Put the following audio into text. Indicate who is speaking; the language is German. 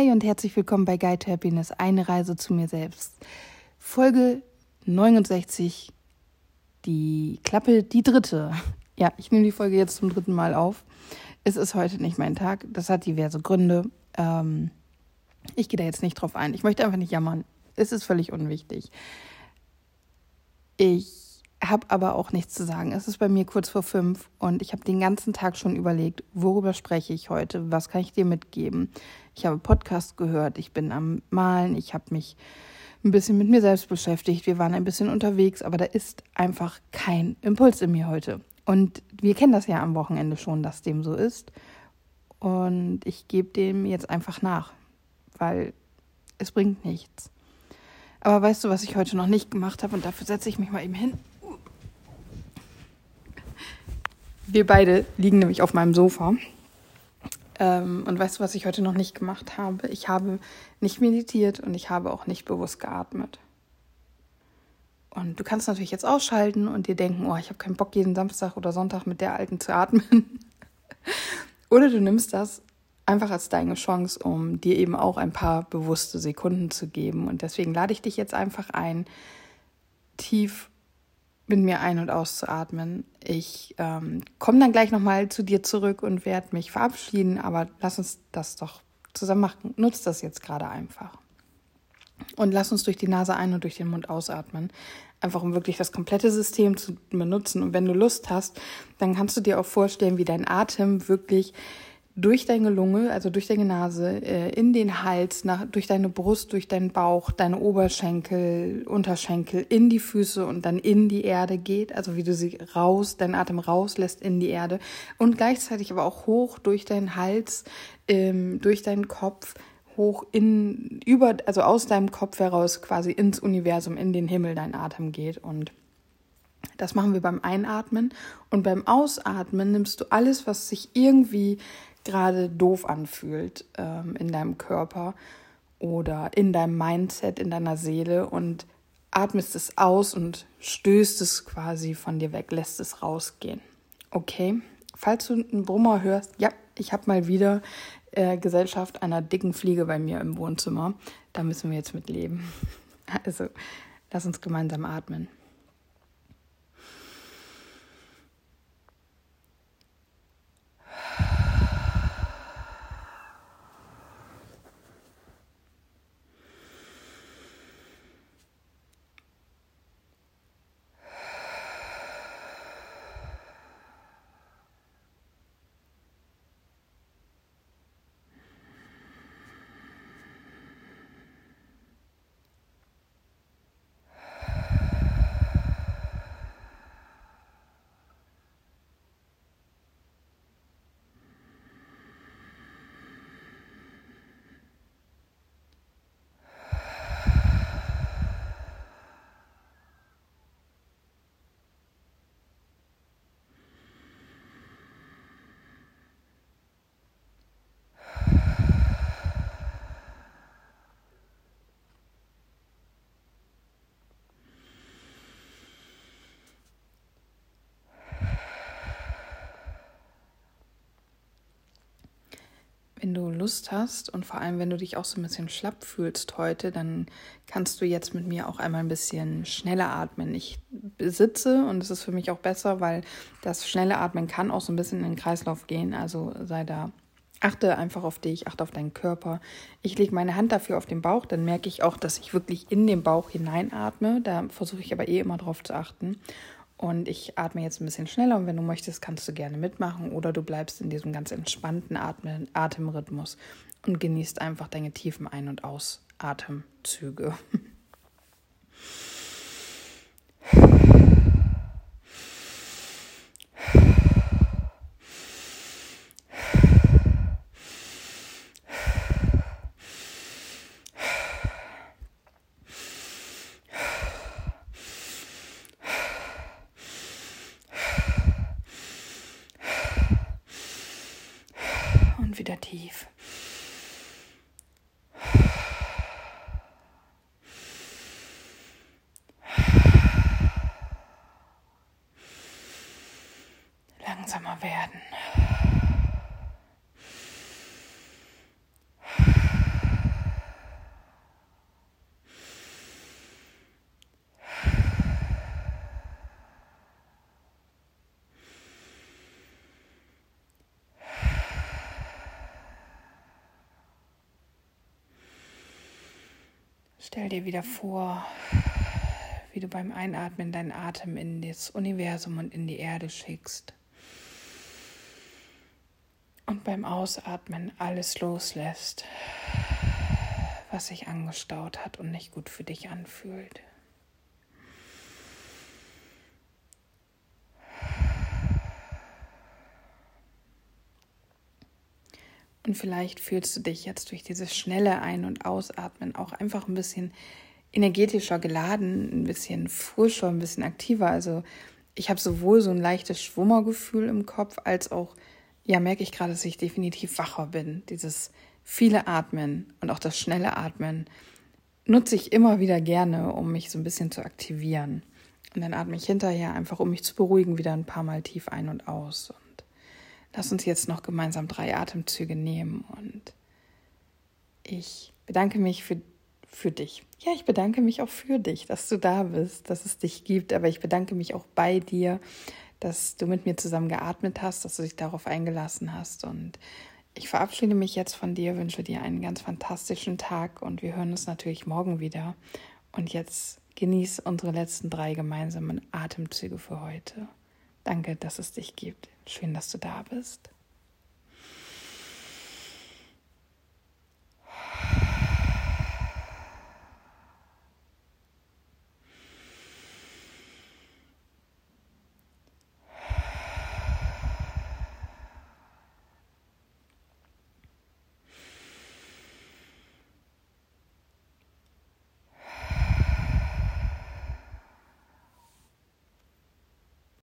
Speaker 1: Hi und herzlich willkommen bei Guide to Happiness, eine Reise zu mir selbst. Folge 69, die Klappe, die dritte. Ja, ich nehme die Folge jetzt zum dritten Mal auf. Es ist heute nicht mein Tag. Das hat diverse Gründe. Ähm, ich gehe da jetzt nicht drauf ein. Ich möchte einfach nicht jammern. Es ist völlig unwichtig. Ich habe aber auch nichts zu sagen. Es ist bei mir kurz vor fünf und ich habe den ganzen Tag schon überlegt, worüber spreche ich heute, was kann ich dir mitgeben. Ich habe Podcast gehört, ich bin am Malen, ich habe mich ein bisschen mit mir selbst beschäftigt, wir waren ein bisschen unterwegs, aber da ist einfach kein Impuls in mir heute. Und wir kennen das ja am Wochenende schon, dass dem so ist. Und ich gebe dem jetzt einfach nach, weil es bringt nichts. Aber weißt du, was ich heute noch nicht gemacht habe? Und dafür setze ich mich mal eben hin. Wir beide liegen nämlich auf meinem Sofa. Ähm, und weißt du, was ich heute noch nicht gemacht habe? Ich habe nicht meditiert und ich habe auch nicht bewusst geatmet. Und du kannst natürlich jetzt ausschalten und dir denken, oh, ich habe keinen Bock, jeden Samstag oder Sonntag mit der Alten zu atmen. oder du nimmst das einfach als deine Chance, um dir eben auch ein paar bewusste Sekunden zu geben. Und deswegen lade ich dich jetzt einfach ein, tief mit mir ein- und auszuatmen. Ich ähm, komme dann gleich nochmal zu dir zurück und werde mich verabschieden, aber lass uns das doch zusammen machen. Nutz das jetzt gerade einfach. Und lass uns durch die Nase ein- und durch den Mund ausatmen. Einfach um wirklich das komplette System zu benutzen. Und wenn du Lust hast, dann kannst du dir auch vorstellen, wie dein Atem wirklich durch deine Lunge, also durch deine Nase, äh, in den Hals, nach, durch deine Brust, durch deinen Bauch, deine Oberschenkel, Unterschenkel, in die Füße und dann in die Erde geht, also wie du sie raus, deinen Atem rauslässt in die Erde und gleichzeitig aber auch hoch durch deinen Hals, ähm, durch deinen Kopf, hoch in, über, also aus deinem Kopf heraus quasi ins Universum, in den Himmel dein Atem geht. Und das machen wir beim Einatmen. Und beim Ausatmen nimmst du alles, was sich irgendwie gerade doof anfühlt ähm, in deinem Körper oder in deinem Mindset, in deiner Seele und atmest es aus und stößt es quasi von dir weg, lässt es rausgehen. Okay? Falls du einen Brummer hörst, ja, ich habe mal wieder äh, Gesellschaft einer dicken Fliege bei mir im Wohnzimmer. Da müssen wir jetzt mit leben. Also, lass uns gemeinsam atmen. Wenn du Lust hast und vor allem, wenn du dich auch so ein bisschen schlapp fühlst heute, dann kannst du jetzt mit mir auch einmal ein bisschen schneller atmen. Ich sitze und es ist für mich auch besser, weil das schnelle Atmen kann auch so ein bisschen in den Kreislauf gehen. Also sei da, achte einfach auf dich, achte auf deinen Körper. Ich lege meine Hand dafür auf den Bauch, dann merke ich auch, dass ich wirklich in den Bauch hineinatme. Da versuche ich aber eh immer drauf zu achten. Und ich atme jetzt ein bisschen schneller und wenn du möchtest, kannst du gerne mitmachen oder du bleibst in diesem ganz entspannten Atmen, Atemrhythmus und genießt einfach deine tiefen Ein- und Ausatemzüge. wieder tief. Langsamer werden. Stell dir wieder vor, wie du beim Einatmen deinen Atem in das Universum und in die Erde schickst. Und beim Ausatmen alles loslässt, was sich angestaut hat und nicht gut für dich anfühlt. Und vielleicht fühlst du dich jetzt durch dieses schnelle Ein- und Ausatmen auch einfach ein bisschen energetischer geladen, ein bisschen frischer, ein bisschen aktiver. Also ich habe sowohl so ein leichtes Schwummergefühl im Kopf, als auch, ja, merke ich gerade, dass ich definitiv wacher bin. Dieses viele Atmen und auch das schnelle Atmen nutze ich immer wieder gerne, um mich so ein bisschen zu aktivieren. Und dann atme ich hinterher einfach, um mich zu beruhigen, wieder ein paar Mal tief ein und aus. Lass uns jetzt noch gemeinsam drei Atemzüge nehmen. Und ich bedanke mich für für dich. Ja, ich bedanke mich auch für dich, dass du da bist, dass es dich gibt, aber ich bedanke mich auch bei dir, dass du mit mir zusammen geatmet hast, dass du dich darauf eingelassen hast und ich verabschiede mich jetzt von dir, wünsche dir einen ganz fantastischen Tag und wir hören uns natürlich morgen wieder. Und jetzt genieß unsere letzten drei gemeinsamen Atemzüge für heute. Danke, dass es dich gibt. Schön, dass du da bist.